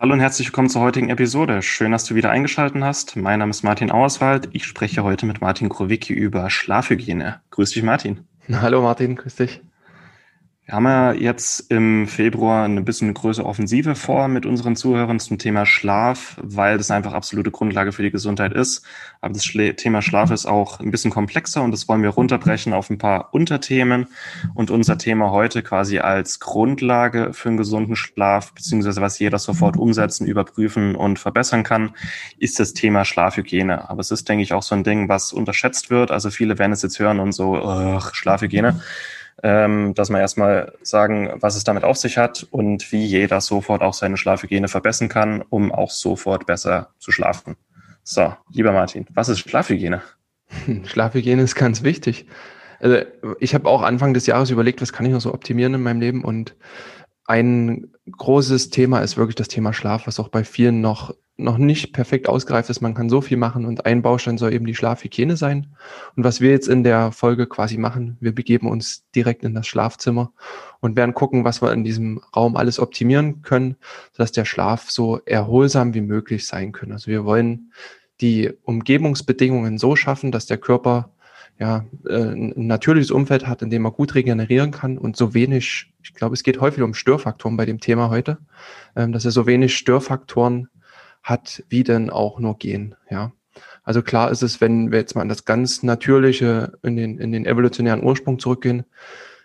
Hallo und herzlich willkommen zur heutigen Episode. Schön, dass du wieder eingeschaltet hast. Mein Name ist Martin Auerswald. Ich spreche heute mit Martin Krowicki über Schlafhygiene. Grüß dich, Martin. Hallo, Martin. Grüß dich. Wir haben ja jetzt im Februar eine bisschen größere Offensive vor mit unseren Zuhörern zum Thema Schlaf, weil das einfach absolute Grundlage für die Gesundheit ist. Aber das Thema Schlaf ist auch ein bisschen komplexer und das wollen wir runterbrechen auf ein paar Unterthemen. Und unser Thema heute quasi als Grundlage für einen gesunden Schlaf, beziehungsweise was jeder sofort umsetzen, überprüfen und verbessern kann, ist das Thema Schlafhygiene. Aber es ist, denke ich, auch so ein Ding, was unterschätzt wird. Also viele werden es jetzt hören und so, Schlafhygiene ähm, dass man erstmal sagen, was es damit auf sich hat und wie jeder sofort auch seine Schlafhygiene verbessern kann, um auch sofort besser zu schlafen. So, lieber Martin, was ist Schlafhygiene? Schlafhygiene ist ganz wichtig. Also ich habe auch Anfang des Jahres überlegt, was kann ich noch so optimieren in meinem Leben und ein großes Thema ist wirklich das Thema Schlaf, was auch bei vielen noch noch nicht perfekt ausgereift ist. Man kann so viel machen und ein Baustein soll eben die Schlafhygiene sein. Und was wir jetzt in der Folge quasi machen, wir begeben uns direkt in das Schlafzimmer und werden gucken, was wir in diesem Raum alles optimieren können, sodass der Schlaf so erholsam wie möglich sein kann. Also wir wollen die Umgebungsbedingungen so schaffen, dass der Körper ja, äh, ein natürliches Umfeld hat, in dem er gut regenerieren kann und so wenig, ich glaube, es geht häufig um Störfaktoren bei dem Thema heute, ähm, dass er so wenig Störfaktoren hat, wie denn auch nur gehen, ja. Also klar ist es, wenn wir jetzt mal an das ganz Natürliche in den, in den evolutionären Ursprung zurückgehen,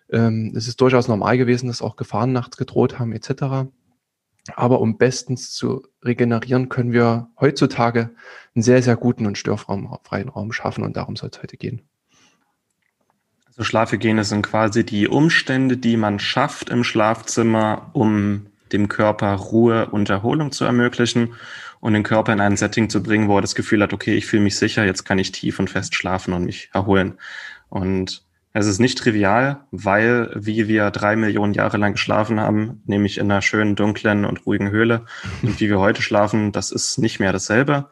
ähm, es ist durchaus normal gewesen, dass auch Gefahren nachts gedroht haben, etc. Aber um bestens zu regenerieren, können wir heutzutage einen sehr, sehr guten und störfreien Raum schaffen und darum soll es heute gehen. Also Schlafhygiene sind quasi die Umstände, die man schafft im Schlafzimmer, um dem Körper Ruhe und Erholung zu ermöglichen und den Körper in ein Setting zu bringen, wo er das Gefühl hat, okay, ich fühle mich sicher, jetzt kann ich tief und fest schlafen und mich erholen. Und es ist nicht trivial, weil wie wir drei Millionen Jahre lang geschlafen haben, nämlich in einer schönen, dunklen und ruhigen Höhle, und wie wir heute schlafen, das ist nicht mehr dasselbe.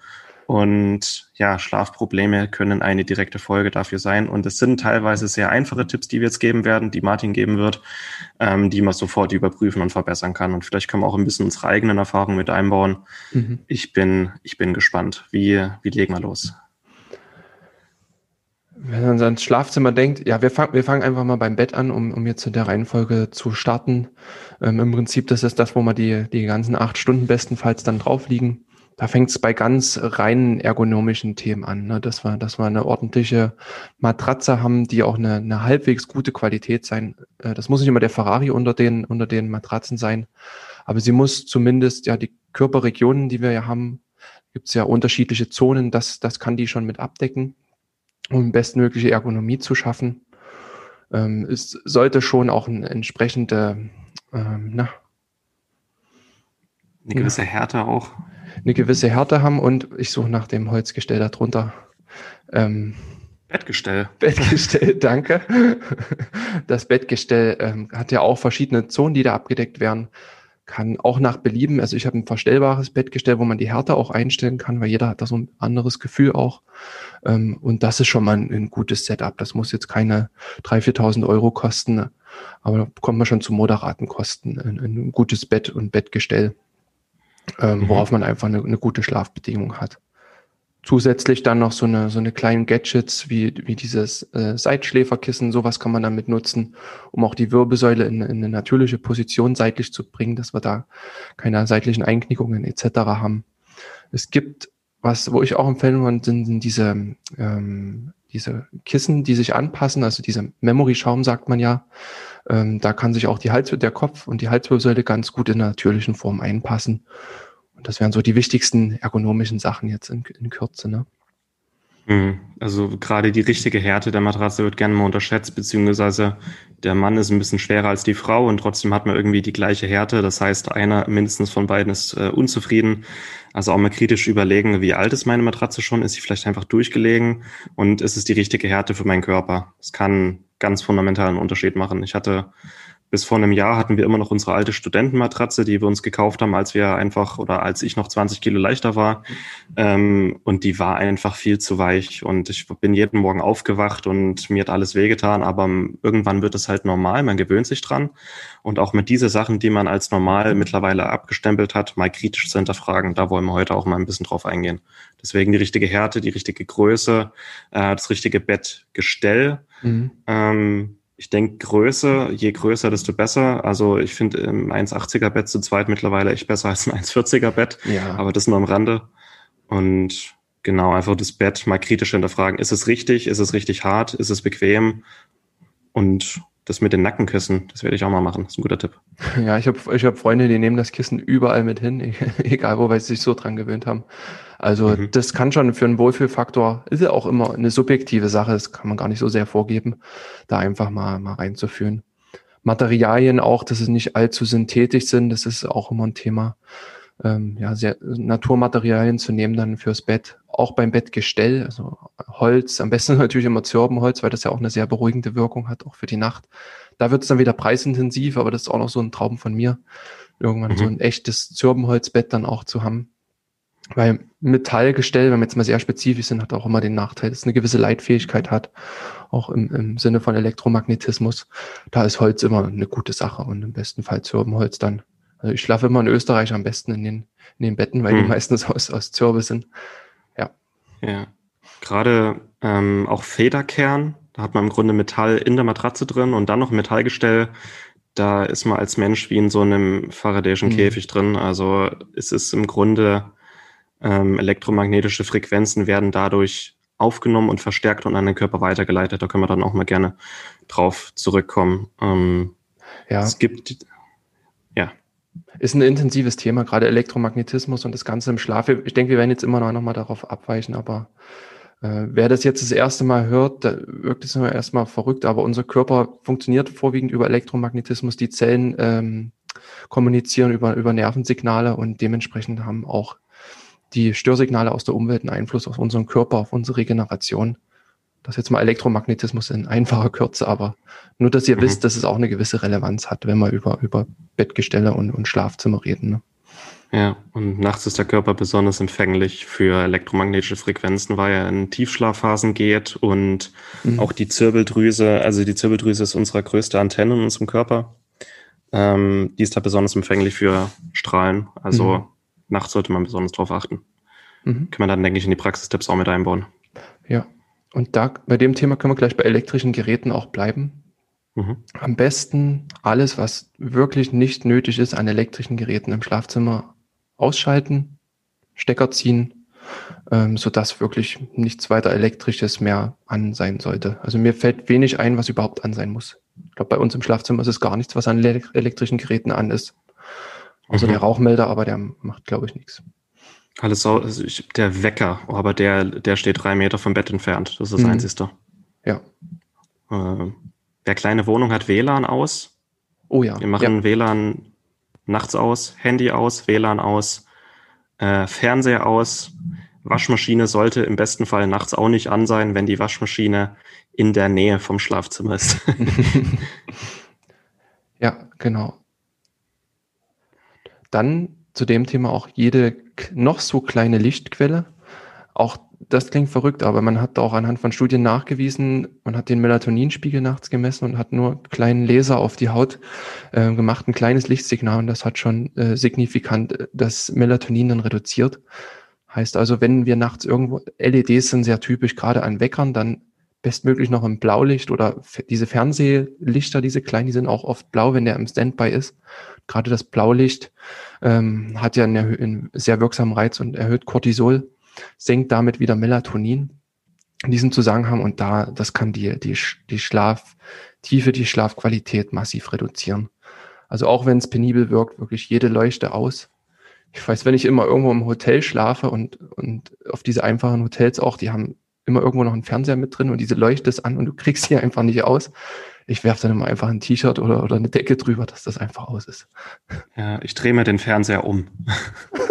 Und ja, Schlafprobleme können eine direkte Folge dafür sein. Und es sind teilweise sehr einfache Tipps, die wir jetzt geben werden, die Martin geben wird, ähm, die man sofort überprüfen und verbessern kann. Und vielleicht können wir auch ein bisschen unsere eigenen Erfahrungen mit einbauen. Mhm. Ich bin, ich bin gespannt. Wie, wie legen wir los? Wenn man ans Schlafzimmer denkt, ja, wir fangen, wir fangen einfach mal beim Bett an, um, um jetzt in der Reihenfolge zu starten. Ähm, Im Prinzip, das ist das, wo wir die, die ganzen acht Stunden bestenfalls dann drauf liegen da fängt es bei ganz reinen ergonomischen Themen an, ne? dass, wir, dass wir eine ordentliche Matratze haben, die auch eine, eine halbwegs gute Qualität sein. Äh, das muss nicht immer der Ferrari unter den, unter den Matratzen sein, aber sie muss zumindest ja die Körperregionen, die wir ja haben, gibt es ja unterschiedliche Zonen, das, das kann die schon mit abdecken, um bestmögliche Ergonomie zu schaffen. Ähm, es sollte schon auch eine entsprechende, ähm, na, eine gewisse Härte auch eine gewisse Härte haben und ich suche nach dem Holzgestell darunter. Ähm, Bettgestell. Bettgestell, danke. Das Bettgestell ähm, hat ja auch verschiedene Zonen, die da abgedeckt werden. Kann auch nach Belieben, also ich habe ein verstellbares Bettgestell, wo man die Härte auch einstellen kann, weil jeder hat da so ein anderes Gefühl auch. Ähm, und das ist schon mal ein, ein gutes Setup. Das muss jetzt keine 3.000, 4.000 Euro kosten, aber da kommt man schon zu moderaten Kosten. Ein, ein gutes Bett und Bettgestell ähm, mhm. worauf man einfach eine, eine, gute Schlafbedingung hat. Zusätzlich dann noch so eine, so eine kleinen Gadgets wie, wie dieses äh, Seitschläferkissen, sowas kann man damit nutzen, um auch die Wirbelsäule in, in eine natürliche Position seitlich zu bringen, dass wir da keine seitlichen Einknickungen etc. haben. Es gibt, was, wo ich auch empfehlen würde, sind, sind diese, ähm, diese Kissen, die sich anpassen, also diese Memory-Schaum sagt man ja, ähm, da kann sich auch die Hals, der Kopf und die Halswirbelsäule ganz gut in der natürlichen Form einpassen. Und das wären so die wichtigsten ergonomischen Sachen jetzt in, in Kürze. Ne? Mhm. Also gerade die richtige Härte der Matratze wird gerne mal unterschätzt, beziehungsweise der Mann ist ein bisschen schwerer als die Frau und trotzdem hat man irgendwie die gleiche Härte. Das heißt, einer mindestens von beiden ist äh, unzufrieden. Also auch mal kritisch überlegen, wie alt ist meine Matratze schon? Ist sie vielleicht einfach durchgelegen? Und ist es die richtige Härte für meinen Körper? Es kann ganz fundamentalen Unterschied machen. Ich hatte bis vor einem Jahr hatten wir immer noch unsere alte Studentenmatratze, die wir uns gekauft haben, als wir einfach oder als ich noch 20 Kilo leichter war. Ähm, und die war einfach viel zu weich. Und ich bin jeden Morgen aufgewacht und mir hat alles wehgetan. Aber irgendwann wird es halt normal. Man gewöhnt sich dran. Und auch mit diese Sachen, die man als normal mittlerweile abgestempelt hat, mal kritisch zu hinterfragen. Da wollen wir heute auch mal ein bisschen drauf eingehen. Deswegen die richtige Härte, die richtige Größe, äh, das richtige Bettgestell. Mhm. Ähm, ich denke, Größe, je größer, desto besser. Also ich finde im 1,80er Bett zu zweit mittlerweile echt besser als ein 1,40er Bett. Ja. Aber das nur am Rande. Und genau, einfach das Bett mal kritisch hinterfragen. Ist es richtig? Ist es richtig hart? Ist es bequem? Und das mit den Nackenkissen, das werde ich auch mal machen. Das ist ein guter Tipp. Ja, ich habe ich hab Freunde, die nehmen das Kissen überall mit hin, egal wo, weil sie sich so dran gewöhnt haben. Also mhm. das kann schon für einen Wohlfühlfaktor, ist ja auch immer eine subjektive Sache, das kann man gar nicht so sehr vorgeben, da einfach mal, mal reinzuführen. Materialien auch, dass es nicht allzu synthetisch sind, das ist auch immer ein Thema. Ähm, ja, sehr, Naturmaterialien zu nehmen dann fürs Bett, auch beim Bettgestell, also Holz, am besten natürlich immer Zirbenholz, weil das ja auch eine sehr beruhigende Wirkung hat, auch für die Nacht. Da wird es dann wieder preisintensiv, aber das ist auch noch so ein Traum von mir, irgendwann mhm. so ein echtes Zirbenholzbett dann auch zu haben. Weil Metallgestell, wenn wir jetzt mal sehr spezifisch sind, hat auch immer den Nachteil, dass es eine gewisse Leitfähigkeit hat, auch im, im Sinne von Elektromagnetismus. Da ist Holz immer eine gute Sache und im besten Fall Zirbenholz dann. Also ich schlafe immer in Österreich am besten in den, in den Betten, weil hm. die meistens aus, aus Zirbe sind. Ja. Ja. Gerade ähm, auch Federkern, da hat man im Grunde Metall in der Matratze drin und dann noch Metallgestell. Da ist man als Mensch wie in so einem Faradayschen hm. Käfig drin. Also es ist im Grunde ähm, elektromagnetische Frequenzen werden dadurch aufgenommen und verstärkt und an den Körper weitergeleitet. Da können wir dann auch mal gerne drauf zurückkommen. Ähm, ja. Es gibt. Ist ein intensives Thema, gerade Elektromagnetismus und das Ganze im Schlaf. Ich denke, wir werden jetzt immer noch, noch mal darauf abweichen, aber äh, wer das jetzt das erste Mal hört, da wirkt es immer erstmal verrückt, aber unser Körper funktioniert vorwiegend über Elektromagnetismus. Die Zellen ähm, kommunizieren über, über Nervensignale und dementsprechend haben auch die Störsignale aus der Umwelt einen Einfluss auf unseren Körper, auf unsere Regeneration. Das ist jetzt mal Elektromagnetismus in einfacher Kürze, aber nur, dass ihr mhm. wisst, dass es auch eine gewisse Relevanz hat, wenn wir über, über Bettgestelle und, und Schlafzimmer reden. Ne? Ja, und nachts ist der Körper besonders empfänglich für elektromagnetische Frequenzen, weil er in Tiefschlafphasen geht und mhm. auch die Zirbeldrüse, also die Zirbeldrüse ist unsere größte Antenne in unserem Körper. Ähm, die ist da besonders empfänglich für Strahlen. Also mhm nachts sollte man besonders darauf achten. Mhm. Kann man dann, denke ich, in die Praxistipps auch mit einbauen. Ja, und da bei dem Thema können wir gleich bei elektrischen Geräten auch bleiben. Mhm. Am besten alles, was wirklich nicht nötig ist an elektrischen Geräten im Schlafzimmer ausschalten, Stecker ziehen, ähm, sodass wirklich nichts weiter Elektrisches mehr an sein sollte. Also mir fällt wenig ein, was überhaupt an sein muss. Ich glaube, bei uns im Schlafzimmer ist es gar nichts, was an elektrischen Geräten an ist. Außer mhm. der Rauchmelder, aber der macht, glaube ich, nichts. Alles so, also ich, der Wecker, oh, aber der, der steht drei Meter vom Bett entfernt. Das ist das mhm. Einzige. Ja. Äh, wer kleine Wohnung hat WLAN aus. Oh ja. Wir machen ja. WLAN nachts aus, Handy aus, WLAN aus, äh, Fernseher aus. Waschmaschine sollte im besten Fall nachts auch nicht an sein, wenn die Waschmaschine in der Nähe vom Schlafzimmer ist. ja, genau. Dann zu dem Thema auch jede noch so kleine Lichtquelle. Auch das klingt verrückt, aber man hat auch anhand von Studien nachgewiesen, man hat den Melatoninspiegel nachts gemessen und hat nur einen kleinen Laser auf die Haut äh, gemacht, ein kleines Lichtsignal und das hat schon äh, signifikant äh, das Melatonin dann reduziert. Heißt also, wenn wir nachts irgendwo, LEDs sind sehr typisch, gerade an Weckern, dann bestmöglich noch im Blaulicht oder diese Fernsehlichter, diese kleinen, die sind auch oft blau, wenn der im Standby ist. Gerade das Blaulicht ähm, hat ja einen, einen, sehr wirksamen Reiz und erhöht Cortisol, senkt damit wieder Melatonin in diesem Zusammenhang und da, das kann die, die, die Schlaftiefe, die Schlafqualität massiv reduzieren. Also auch wenn es penibel wirkt, wirklich jede Leuchte aus. Ich weiß, wenn ich immer irgendwo im Hotel schlafe und, und auf diese einfachen Hotels auch, die haben immer irgendwo noch ein Fernseher mit drin und diese Leuchte ist an und du kriegst sie einfach nicht aus. Ich werfe dann immer einfach ein T-Shirt oder, oder eine Decke drüber, dass das einfach aus ist. Ja, ich drehe mir den Fernseher um.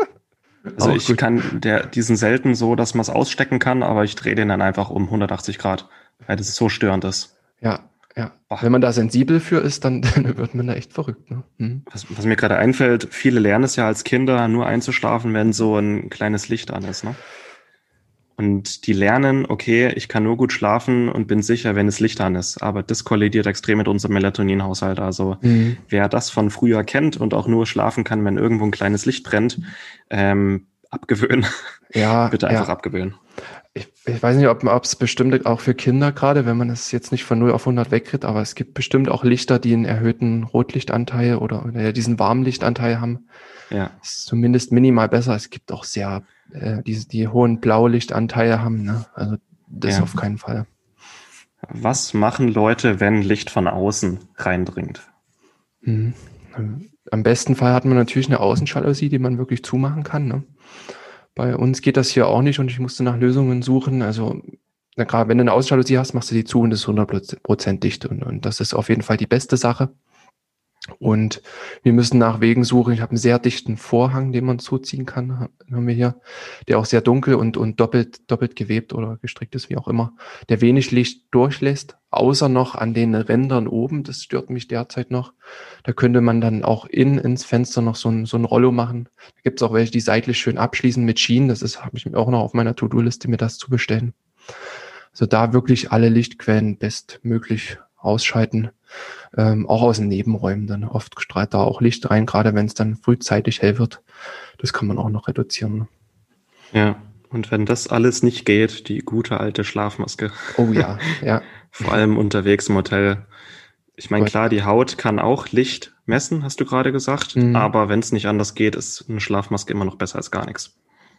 also Auch ich gut. kann der, diesen selten so, dass man es ausstecken kann, aber ich drehe den dann einfach um 180 Grad, weil das so störend ist. Ja, ja. Wenn man da sensibel für ist, dann, dann wird man da echt verrückt. Ne? Hm. Was, was, mir gerade einfällt, viele lernen es ja als Kinder, nur einzuschlafen, wenn so ein kleines Licht an ist. Ne? Und die lernen, okay, ich kann nur gut schlafen und bin sicher, wenn es Licht an ist. Aber das kollidiert extrem mit unserem Melatoninhaushalt. Also mhm. wer das von früher kennt und auch nur schlafen kann, wenn irgendwo ein kleines Licht brennt, ähm, abgewöhnen. Ja, bitte einfach ja. abgewöhnen. Ich, ich weiß nicht, ob es bestimmt auch für Kinder gerade, wenn man es jetzt nicht von 0 auf 100 wegkriegt, aber es gibt bestimmt auch Lichter, die einen erhöhten Rotlichtanteil oder, oder diesen Warmlichtanteil haben. Ja. ist zumindest minimal besser. Es gibt auch sehr äh, die, die hohen Blaulichtanteile haben. Ne? Also das ja. auf keinen Fall. Was machen Leute, wenn Licht von außen reindringt? Mhm. Am besten Fall hat man natürlich eine Außenjalousie, die man wirklich zumachen kann. Ne? Bei uns geht das hier auch nicht und ich musste nach Lösungen suchen. Also na, gerade wenn du eine Außenjalousie hast, machst du die zu und das ist 100% dicht. Und, und das ist auf jeden Fall die beste Sache. Und wir müssen nach Wegen suchen. Ich habe einen sehr dichten Vorhang, den man zuziehen kann, haben wir hier, der auch sehr dunkel und, und doppelt, doppelt gewebt oder gestrickt ist, wie auch immer, der wenig Licht durchlässt, außer noch an den Rändern oben. Das stört mich derzeit noch. Da könnte man dann auch in, ins Fenster noch so ein, so ein Rollo machen. Da gibt es auch welche, die seitlich schön abschließen mit Schienen. Das ist, habe ich auch noch auf meiner To-Do-Liste, mir das zu bestellen. Also da wirklich alle Lichtquellen bestmöglich ausschalten ähm, auch aus den Nebenräumen dann. Oft strahlt da auch Licht rein, gerade wenn es dann frühzeitig hell wird. Das kann man auch noch reduzieren. Ja, und wenn das alles nicht geht, die gute alte Schlafmaske. Oh ja, ja. Vor allem unterwegs im Hotel. Ich meine, klar, die Haut kann auch Licht messen, hast du gerade gesagt. Mhm. Aber wenn es nicht anders geht, ist eine Schlafmaske immer noch besser als gar nichts.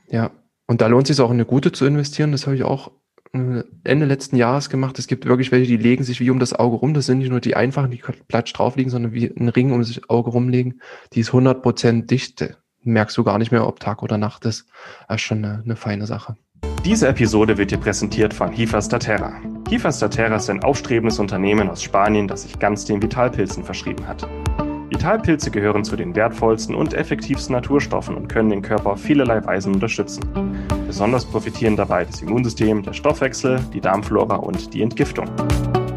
Ja, und da lohnt es sich auch eine gute zu investieren. Das habe ich auch Ende letzten Jahres gemacht. Es gibt wirklich welche, die legen sich wie um das Auge rum. Das sind nicht nur die einfachen, die platsch drauf liegen, sondern wie ein Ring um das Auge rumlegen. Die ist 100% dicht. Merkst du gar nicht mehr, ob Tag oder Nacht ist. Das ist schon eine, eine feine Sache. Diese Episode wird dir präsentiert von Hifa Statera. Hifa Statera ist ein aufstrebendes Unternehmen aus Spanien, das sich ganz den Vitalpilzen verschrieben hat. Vitalpilze gehören zu den wertvollsten und effektivsten Naturstoffen und können den Körper auf vielerlei Weisen unterstützen. Besonders profitieren dabei das Immunsystem, der Stoffwechsel, die Darmflora und die Entgiftung.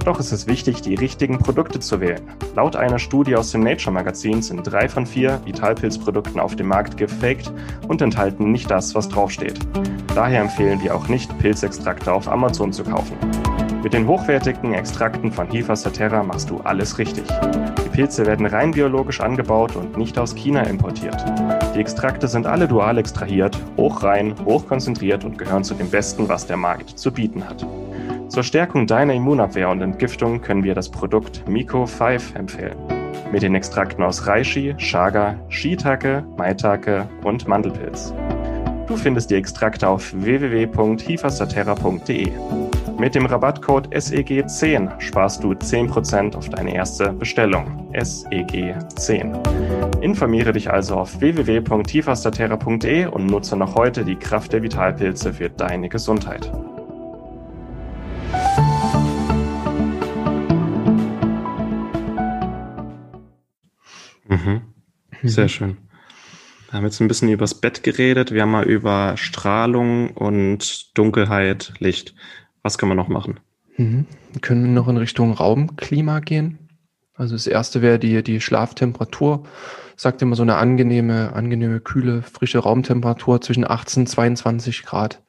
Doch ist es wichtig, die richtigen Produkte zu wählen. Laut einer Studie aus dem Nature Magazin sind drei von vier Vitalpilzprodukten auf dem Markt gefaked und enthalten nicht das, was draufsteht. Daher empfehlen wir auch nicht, Pilzextrakte auf Amazon zu kaufen. Mit den hochwertigen Extrakten von Hifa Saterra machst du alles richtig. Pilze werden rein biologisch angebaut und nicht aus China importiert. Die Extrakte sind alle dual extrahiert, hochrein, hochkonzentriert und gehören zu dem Besten, was der Markt zu bieten hat. Zur Stärkung deiner Immunabwehr und Entgiftung können wir das Produkt Miko 5 empfehlen. Mit den Extrakten aus Reishi, Chaga, Shiitake, Maitake und Mandelpilz. Du findest die Extrakte auf www.hifasaterra.de. Mit dem Rabattcode SEG10 sparst du 10% auf deine erste Bestellung. SEG10. Informiere dich also auf www.tifastaterra.de und nutze noch heute die Kraft der Vitalpilze für deine Gesundheit. Mhm. Sehr schön. Wir haben jetzt ein bisschen übers Bett geredet. Wir haben mal über Strahlung und Dunkelheit, Licht. Was können wir noch machen? Mhm. Wir können noch in Richtung Raumklima gehen. Also das erste wäre die, die Schlaftemperatur. Sagt immer so eine angenehme, angenehme, kühle, frische Raumtemperatur zwischen 18 und 22 Grad.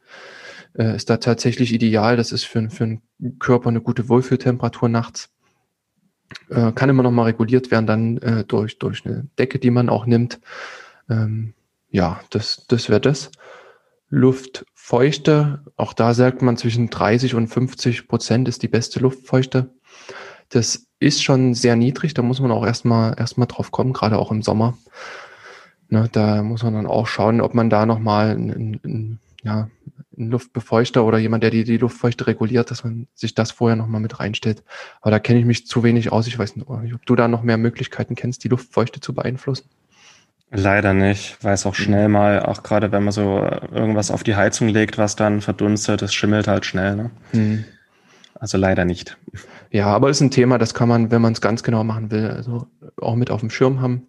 Äh, ist da tatsächlich ideal. Das ist für, für einen Körper eine gute Wohlfühltemperatur nachts. Äh, kann immer noch mal reguliert werden dann äh, durch, durch eine Decke, die man auch nimmt. Ähm, ja, das, das wäre das. Luftfeuchte, auch da sagt man zwischen 30 und 50 Prozent ist die beste Luftfeuchte. Das ist schon sehr niedrig, da muss man auch erstmal erstmal drauf kommen, gerade auch im Sommer. Ne, da muss man dann auch schauen, ob man da nochmal einen, einen, ja, einen Luftbefeuchter oder jemand, der die, die Luftfeuchte reguliert, dass man sich das vorher nochmal mit reinstellt. Aber da kenne ich mich zu wenig aus. Ich weiß nicht, ob du da noch mehr Möglichkeiten kennst, die Luftfeuchte zu beeinflussen. Leider nicht, weil es auch schnell mal, auch gerade wenn man so irgendwas auf die Heizung legt, was dann verdunstet, das schimmelt halt schnell. Ne? Mhm. Also leider nicht. Ja, aber ist ein Thema, das kann man, wenn man es ganz genau machen will, also auch mit auf dem Schirm haben.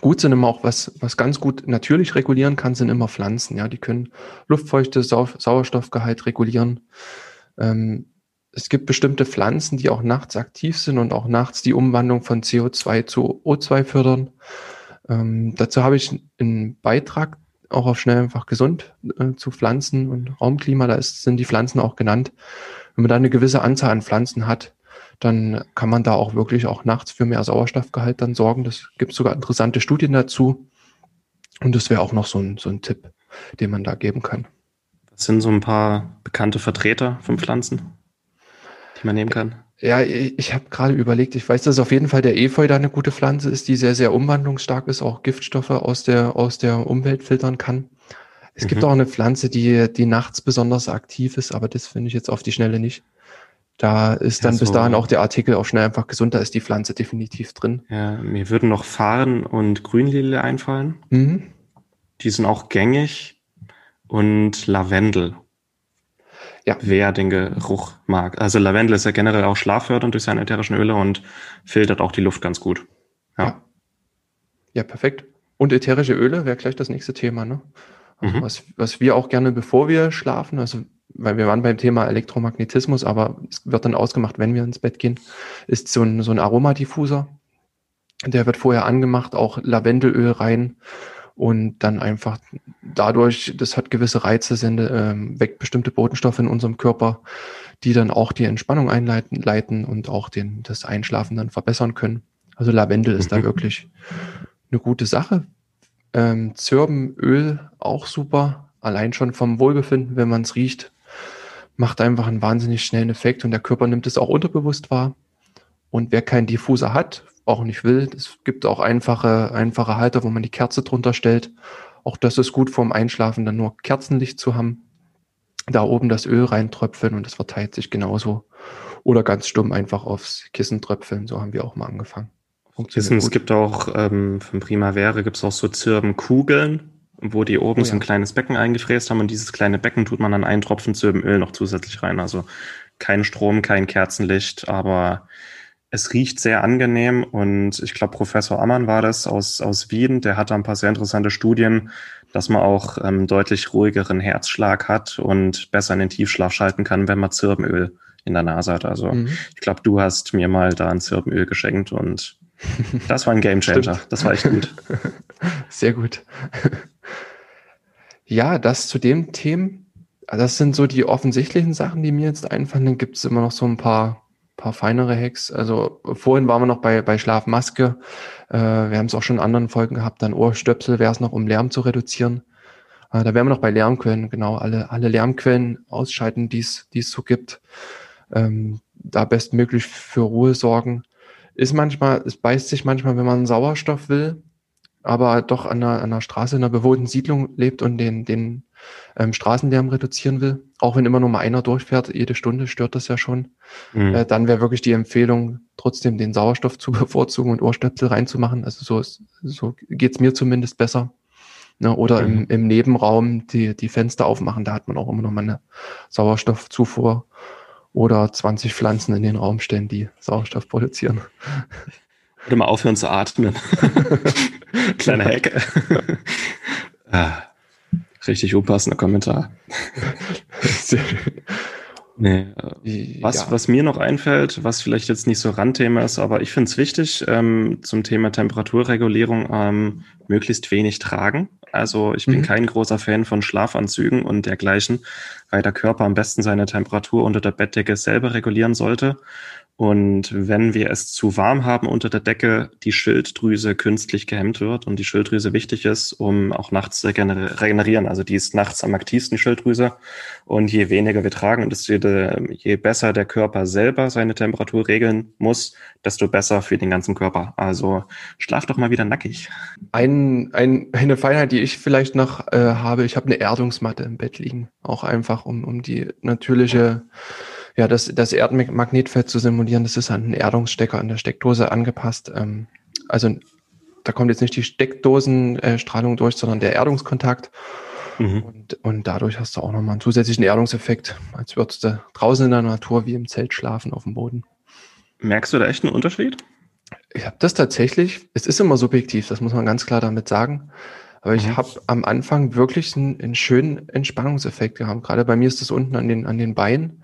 Gut sind immer auch, was, was ganz gut natürlich regulieren kann, sind immer Pflanzen. Ja, die können Luftfeuchte, Sau Sauerstoffgehalt regulieren. Ähm, es gibt bestimmte Pflanzen, die auch nachts aktiv sind und auch nachts die Umwandlung von CO2 zu O2 fördern. Ähm, dazu habe ich einen Beitrag auch auf schnell einfach gesund äh, zu Pflanzen und Raumklima. Da ist, sind die Pflanzen auch genannt. Wenn man da eine gewisse Anzahl an Pflanzen hat, dann kann man da auch wirklich auch nachts für mehr Sauerstoffgehalt dann sorgen. Das gibt sogar interessante Studien dazu. Und das wäre auch noch so ein, so ein Tipp, den man da geben kann. Was sind so ein paar bekannte Vertreter von Pflanzen, man nehmen kann? Ja, ich habe gerade überlegt, ich weiß, dass auf jeden Fall der Efeu da eine gute Pflanze ist, die sehr, sehr umwandlungsstark ist, auch Giftstoffe aus der, aus der Umwelt filtern kann. Es mhm. gibt auch eine Pflanze, die, die nachts besonders aktiv ist, aber das finde ich jetzt auf die Schnelle nicht. Da ist dann ja, so. bis dahin auch der Artikel auch schnell einfach gesund, da ist die Pflanze definitiv drin. Ja, mir würden noch Farn und Grünlilie einfallen. Mhm. Die sind auch gängig. Und Lavendel. Ja. Wer den Geruch mag. Also Lavendel ist ja generell auch schlaffördernd durch seine ätherischen Öle und filtert auch die Luft ganz gut. Ja. Ja, ja perfekt. Und ätherische Öle wäre gleich das nächste Thema, ne? Also mhm. was, was wir auch gerne, bevor wir schlafen, also weil wir waren beim Thema Elektromagnetismus, aber es wird dann ausgemacht, wenn wir ins Bett gehen, ist so ein, so ein Aromadiffuser. Der wird vorher angemacht, auch Lavendelöl rein und dann einfach dadurch, das hat gewisse Reize, sende, ähm, weckt bestimmte Botenstoffe in unserem Körper, die dann auch die Entspannung einleiten leiten und auch den, das Einschlafen dann verbessern können. Also Lavendel ist da mhm. wirklich eine gute Sache. Ähm, Zirbenöl auch super, allein schon vom Wohlbefinden, wenn man es riecht, macht einfach einen wahnsinnig schnellen Effekt und der Körper nimmt es auch unterbewusst wahr. Und wer keinen Diffuser hat, auch nicht will, es gibt auch einfache, einfache Halter, wo man die Kerze drunter stellt. Auch das ist gut vorm Einschlafen, dann nur Kerzenlicht zu haben. Da oben das Öl reintröpfeln und es verteilt sich genauso. Oder ganz stumm einfach aufs Kissen tröpfeln. So haben wir auch mal angefangen. Wissen, es gibt auch ähm, von Primavera gibt es auch so Zirbenkugeln, wo die oben oh, ja. so ein kleines Becken eingefräst haben und dieses kleine Becken tut man dann einen Tropfen Zirbenöl noch zusätzlich rein. Also kein Strom, kein Kerzenlicht, aber es riecht sehr angenehm und ich glaube, Professor Ammann war das aus, aus Wien, der hatte ein paar sehr interessante Studien, dass man auch ähm, deutlich ruhigeren Herzschlag hat und besser in den Tiefschlaf schalten kann, wenn man Zirbenöl in der Nase hat. Also mhm. ich glaube, du hast mir mal da ein Zirbenöl geschenkt und das war ein Gamechanger. Das war echt gut. Sehr gut. Ja, das zu dem Themen. Das sind so die offensichtlichen Sachen, die mir jetzt einfallen. Dann gibt es immer noch so ein paar, paar feinere Hacks. Also vorhin waren wir noch bei, bei Schlafmaske. Äh, wir haben es auch schon in anderen Folgen gehabt. Dann Ohrstöpsel wäre es noch, um Lärm zu reduzieren. Äh, da wären wir noch bei Lärmquellen. Genau, alle, alle Lärmquellen ausschalten, die es so gibt. Ähm, da bestmöglich für Ruhe sorgen. Ist manchmal, es beißt sich manchmal, wenn man Sauerstoff will, aber doch an einer, an einer Straße, in einer bewohnten Siedlung lebt und den, den ähm, Straßenlärm reduzieren will, auch wenn immer nur mal einer durchfährt, jede Stunde stört das ja schon, mhm. äh, dann wäre wirklich die Empfehlung, trotzdem den Sauerstoff zu bevorzugen und Ohrstöpsel reinzumachen. Also so, ist, so geht's mir zumindest besser. Ne? Oder mhm. im, im Nebenraum die, die Fenster aufmachen, da hat man auch immer noch mal eine Sauerstoffzufuhr oder 20 Pflanzen in den Raum stellen, die Sauerstoff produzieren. Oder mal aufhören zu atmen. Kleiner Hack. ah, richtig unpassender Kommentar. Sehr schön. Nee, äh, was, ja. was mir noch einfällt, was vielleicht jetzt nicht so Randthema ist, aber ich finde es wichtig, ähm, zum Thema Temperaturregulierung ähm, möglichst wenig tragen. Also ich bin mhm. kein großer Fan von Schlafanzügen und dergleichen, weil der Körper am besten seine Temperatur unter der Bettdecke selber regulieren sollte. Und wenn wir es zu warm haben unter der Decke, die Schilddrüse künstlich gehemmt wird und die Schilddrüse wichtig ist, um auch nachts zu regenerieren. Also die ist nachts am aktivsten, Schilddrüse. Und je weniger wir tragen, desto je besser der Körper selber seine Temperatur regeln muss, desto besser für den ganzen Körper. Also schlaf doch mal wieder nackig. Ein, ein, eine Feinheit, die ich vielleicht noch äh, habe, ich habe eine Erdungsmatte im Bett liegen. Auch einfach, um, um die natürliche ja, das, das Erdmagnetfeld zu simulieren, das ist an einen Erdungsstecker an der Steckdose angepasst. Ähm, also da kommt jetzt nicht die Steckdosenstrahlung durch, sondern der Erdungskontakt. Mhm. Und, und dadurch hast du auch nochmal einen zusätzlichen Erdungseffekt, als würdest du draußen in der Natur wie im Zelt schlafen auf dem Boden. Merkst du da echt einen Unterschied? Ich habe das tatsächlich, es ist immer subjektiv, das muss man ganz klar damit sagen. Aber ich mhm. habe am Anfang wirklich einen, einen, schönen Entspannungseffekt gehabt. Gerade bei mir ist das unten an den, an den Beinen.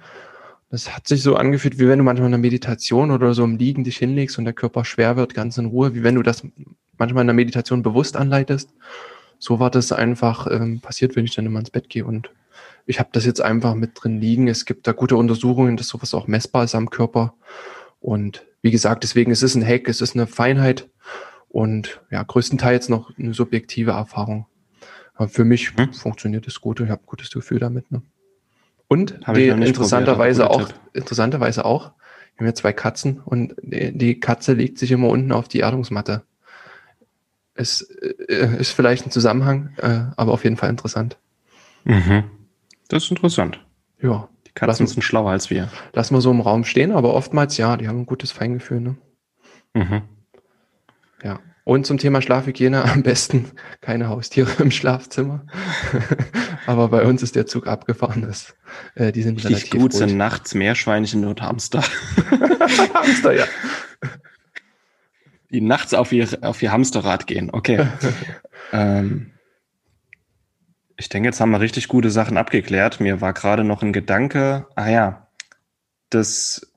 Das hat sich so angefühlt, wie wenn du manchmal in einer Meditation oder so im Liegen dich hinlegst und der Körper schwer wird, ganz in Ruhe, wie wenn du das manchmal in der Meditation bewusst anleitest. So war das einfach ähm, passiert, wenn ich dann immer ins Bett gehe. Und ich habe das jetzt einfach mit drin liegen. Es gibt da gute Untersuchungen, dass sowas auch messbar ist am Körper. Und wie gesagt, deswegen es ist ein Hack, es ist eine Feinheit und ja, größtenteils noch eine subjektive Erfahrung. Aber für mich hm? funktioniert es gut und ich habe ein gutes Gefühl damit. Ne? Und interessanterweise probiert, auch, interessanterweise auch, wir haben ja zwei Katzen und die Katze legt sich immer unten auf die Erdungsmatte. Es äh, ist vielleicht ein Zusammenhang, äh, aber auf jeden Fall interessant. Mhm. Das ist interessant. Ja. Die Katzen lassen, sind schlauer als wir. Lassen wir so im Raum stehen, aber oftmals ja, die haben ein gutes Feingefühl. Ne? Mhm. Ja. Und zum Thema Schlafhygiene am besten keine Haustiere im Schlafzimmer. Aber bei uns ist der Zug abgefahren. Das, äh, die sind Richtig relativ gut ruhig. sind nachts Meerschweinchen und Hamster. Hamster, ja. Die nachts auf ihr, auf ihr Hamsterrad gehen. Okay. ähm, ich denke, jetzt haben wir richtig gute Sachen abgeklärt. Mir war gerade noch ein Gedanke. Ah ja, das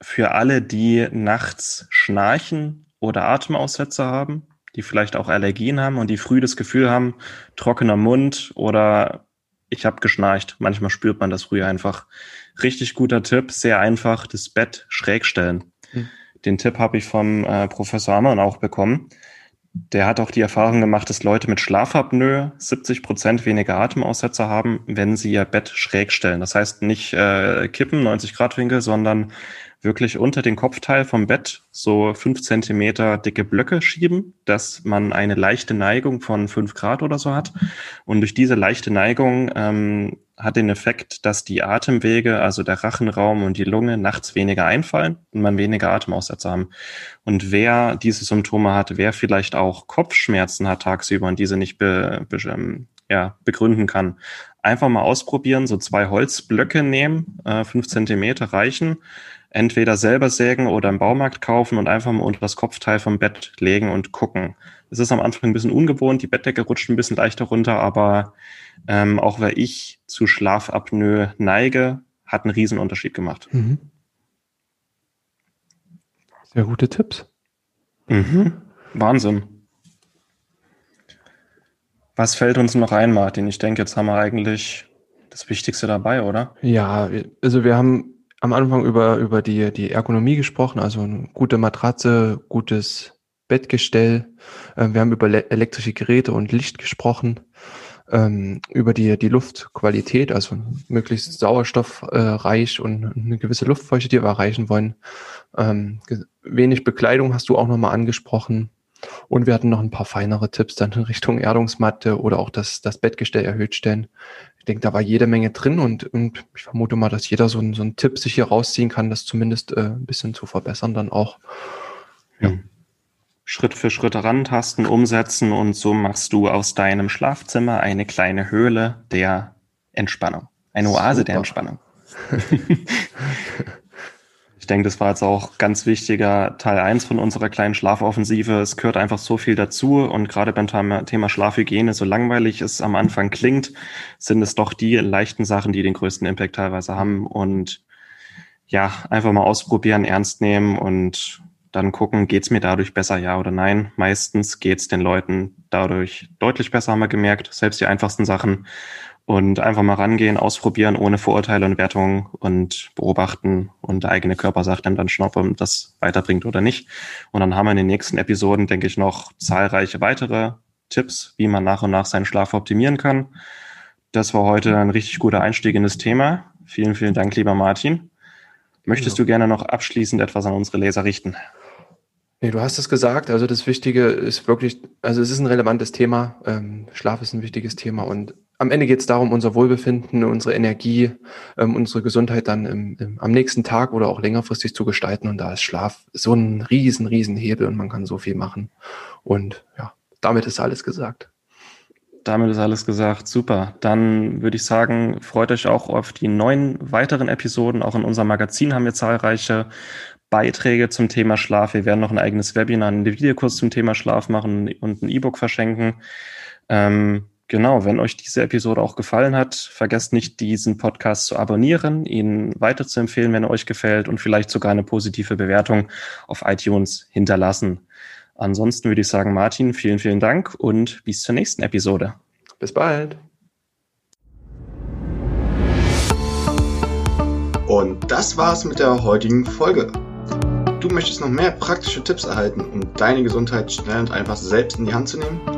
für alle, die nachts schnarchen oder Atemaussetzer haben, die vielleicht auch Allergien haben und die früh das Gefühl haben, trockener Mund oder ich habe geschnarcht. Manchmal spürt man das früh einfach. Richtig guter Tipp, sehr einfach, das Bett schräg stellen. Hm. Den Tipp habe ich vom äh, Professor Ammann auch bekommen. Der hat auch die Erfahrung gemacht, dass Leute mit Schlafapnoe 70 Prozent weniger Atemaussetzer haben, wenn sie ihr Bett schräg stellen. Das heißt nicht äh, kippen, 90 Grad Winkel, sondern wirklich unter den Kopfteil vom Bett so fünf Zentimeter dicke Blöcke schieben, dass man eine leichte Neigung von fünf Grad oder so hat. Und durch diese leichte Neigung ähm, hat den Effekt, dass die Atemwege, also der Rachenraum und die Lunge nachts weniger einfallen und man weniger Atemaussetzer haben. Und wer diese Symptome hat, wer vielleicht auch Kopfschmerzen hat tagsüber und diese nicht be, be, ähm, ja, begründen kann, einfach mal ausprobieren, so zwei Holzblöcke nehmen, äh, fünf Zentimeter reichen, entweder selber sägen oder im Baumarkt kaufen und einfach mal unter das Kopfteil vom Bett legen und gucken. Es ist am Anfang ein bisschen ungewohnt, die Bettdecke rutscht ein bisschen leichter runter, aber ähm, auch weil ich zu Schlafapnoe neige, hat einen riesen Unterschied gemacht. Mhm. Sehr gute Tipps. Mhm. Wahnsinn. Was fällt uns noch ein, Martin? Ich denke, jetzt haben wir eigentlich das Wichtigste dabei, oder? Ja, also wir haben am Anfang über, über die, die Ergonomie gesprochen, also eine gute Matratze, gutes Bettgestell. Ähm, wir haben über elektrische Geräte und Licht gesprochen, ähm, über die, die Luftqualität, also möglichst sauerstoffreich und eine gewisse Luftfeuchte, die wir erreichen wollen. Ähm, wenig Bekleidung hast du auch nochmal angesprochen. Und wir hatten noch ein paar feinere Tipps dann in Richtung Erdungsmatte oder auch das, das Bettgestell erhöht stellen denke, da war jede Menge drin und, und ich vermute mal, dass jeder so, ein, so einen Tipp sich hier rausziehen kann, das zumindest äh, ein bisschen zu verbessern dann auch. Ja. Schritt für Schritt rantasten, umsetzen und so machst du aus deinem Schlafzimmer eine kleine Höhle der Entspannung. Eine Oase Super. der Entspannung. denke, das war jetzt auch ganz wichtiger Teil eins von unserer kleinen Schlafoffensive. Es gehört einfach so viel dazu und gerade beim Thema Schlafhygiene, so langweilig es am Anfang klingt, sind es doch die leichten Sachen, die den größten Impact teilweise haben und ja, einfach mal ausprobieren, ernst nehmen und dann gucken, geht's mir dadurch besser, ja oder nein. Meistens geht's den Leuten dadurch deutlich besser, haben wir gemerkt. Selbst die einfachsten Sachen und einfach mal rangehen, ausprobieren, ohne Vorurteile und Wertungen und beobachten und der eigene Körper sagt dann dann schon, ob das weiterbringt oder nicht. Und dann haben wir in den nächsten Episoden, denke ich, noch zahlreiche weitere Tipps, wie man nach und nach seinen Schlaf optimieren kann. Das war heute ein richtig guter Einstieg in das Thema. Vielen, vielen Dank, lieber Martin. Möchtest ja. du gerne noch abschließend etwas an unsere Leser richten? Nee, du hast es gesagt. Also das Wichtige ist wirklich, also es ist ein relevantes Thema. Ähm, Schlaf ist ein wichtiges Thema und am Ende geht es darum, unser Wohlbefinden, unsere Energie, ähm, unsere Gesundheit dann im, im, am nächsten Tag oder auch längerfristig zu gestalten. Und da ist Schlaf so ein riesen, riesen Hebel und man kann so viel machen. Und ja, damit ist alles gesagt. Damit ist alles gesagt. Super. Dann würde ich sagen, freut euch auch auf die neuen weiteren Episoden. Auch in unserem Magazin haben wir zahlreiche Beiträge zum Thema Schlaf. Wir werden noch ein eigenes Webinar, einen Videokurs zum Thema Schlaf machen und ein E-Book verschenken. Ähm, Genau, wenn euch diese Episode auch gefallen hat, vergesst nicht, diesen Podcast zu abonnieren, ihn weiterzuempfehlen, wenn er euch gefällt und vielleicht sogar eine positive Bewertung auf iTunes hinterlassen. Ansonsten würde ich sagen, Martin, vielen, vielen Dank und bis zur nächsten Episode. Bis bald. Und das war's mit der heutigen Folge. Du möchtest noch mehr praktische Tipps erhalten, um deine Gesundheit schnell und einfach selbst in die Hand zu nehmen?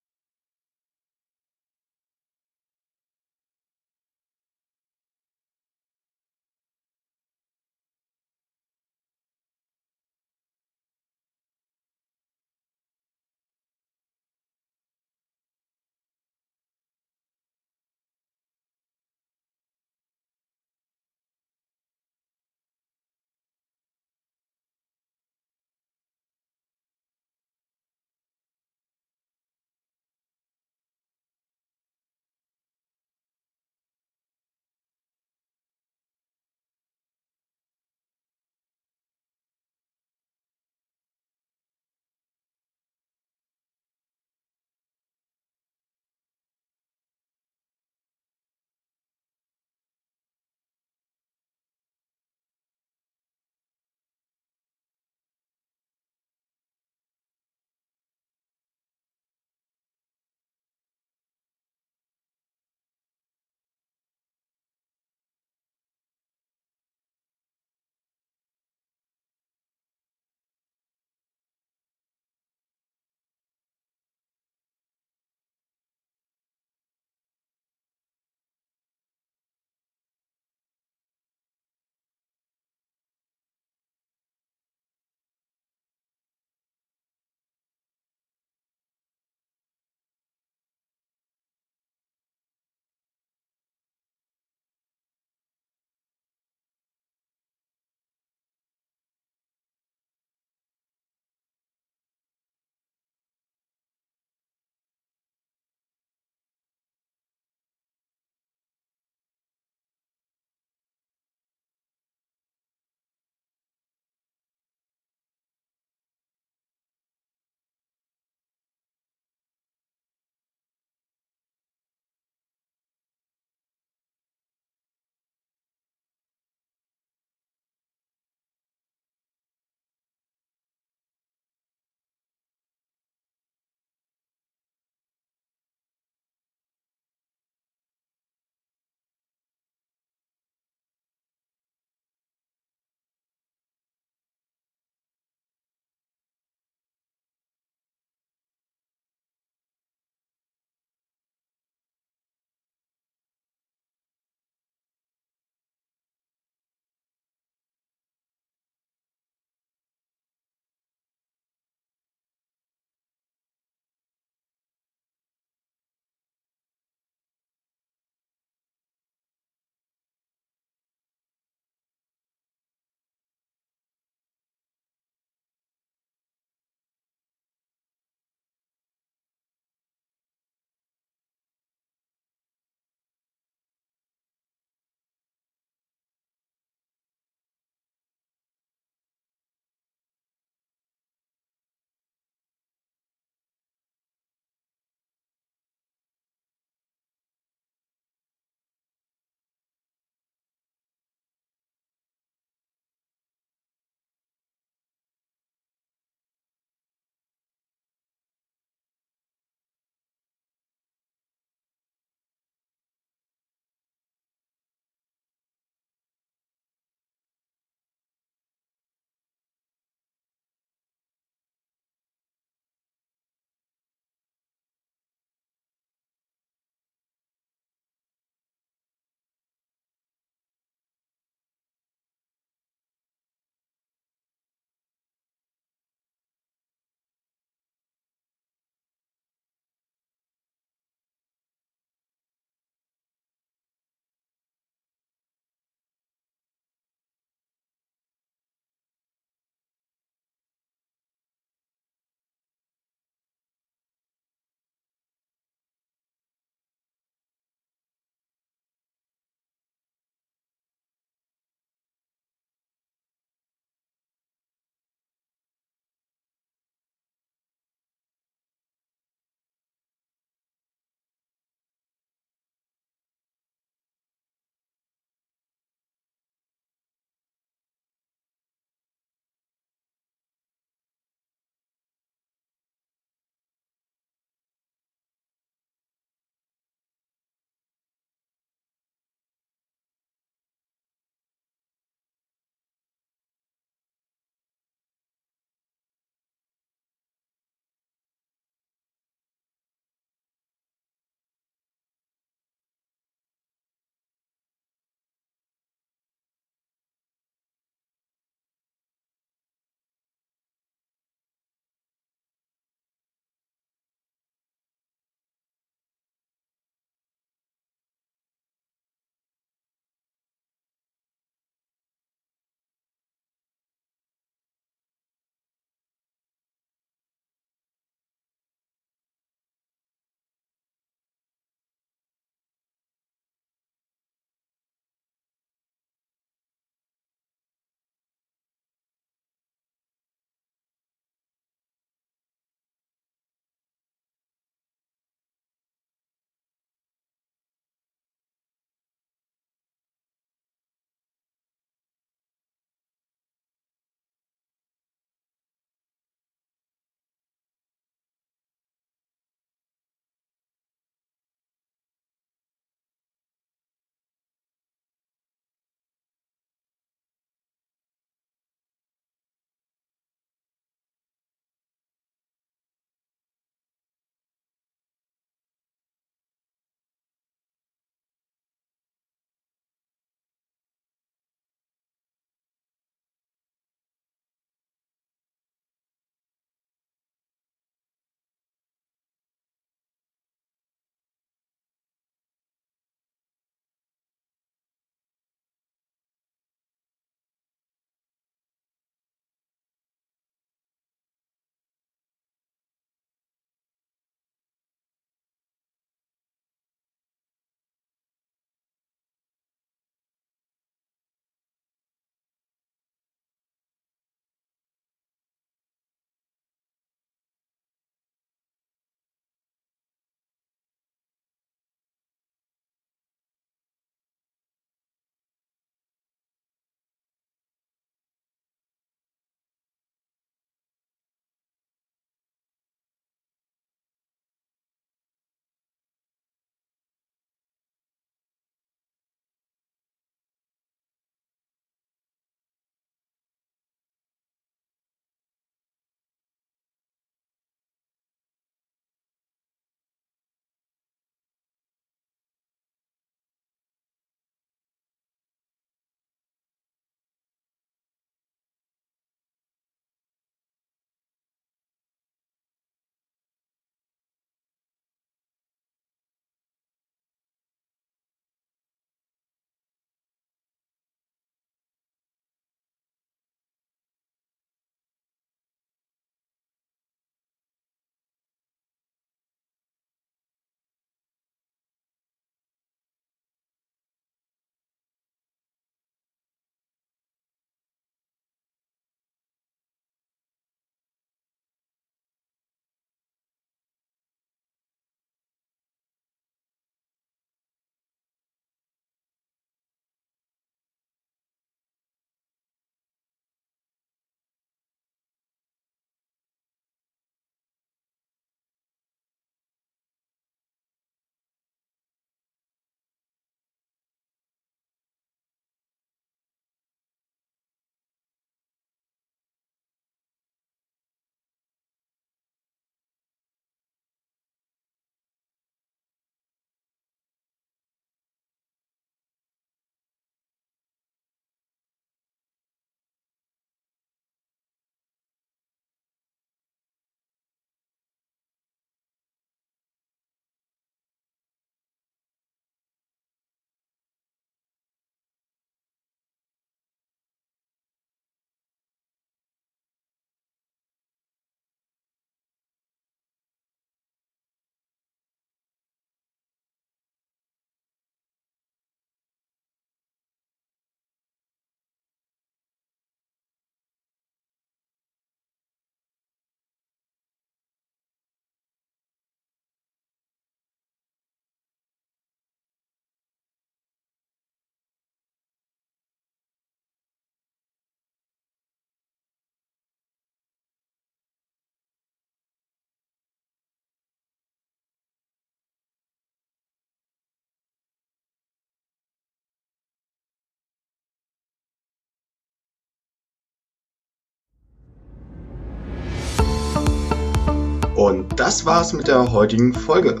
Und das war's mit der heutigen Folge.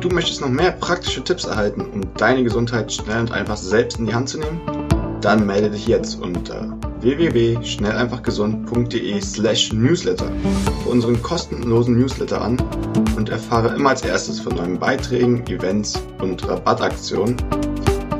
Du möchtest noch mehr praktische Tipps erhalten, um deine Gesundheit schnell und einfach selbst in die Hand zu nehmen? Dann melde dich jetzt unter www.schnelleinfachgesund.de slash newsletter für unseren kostenlosen Newsletter an und erfahre immer als erstes von neuen Beiträgen, Events und Rabattaktionen.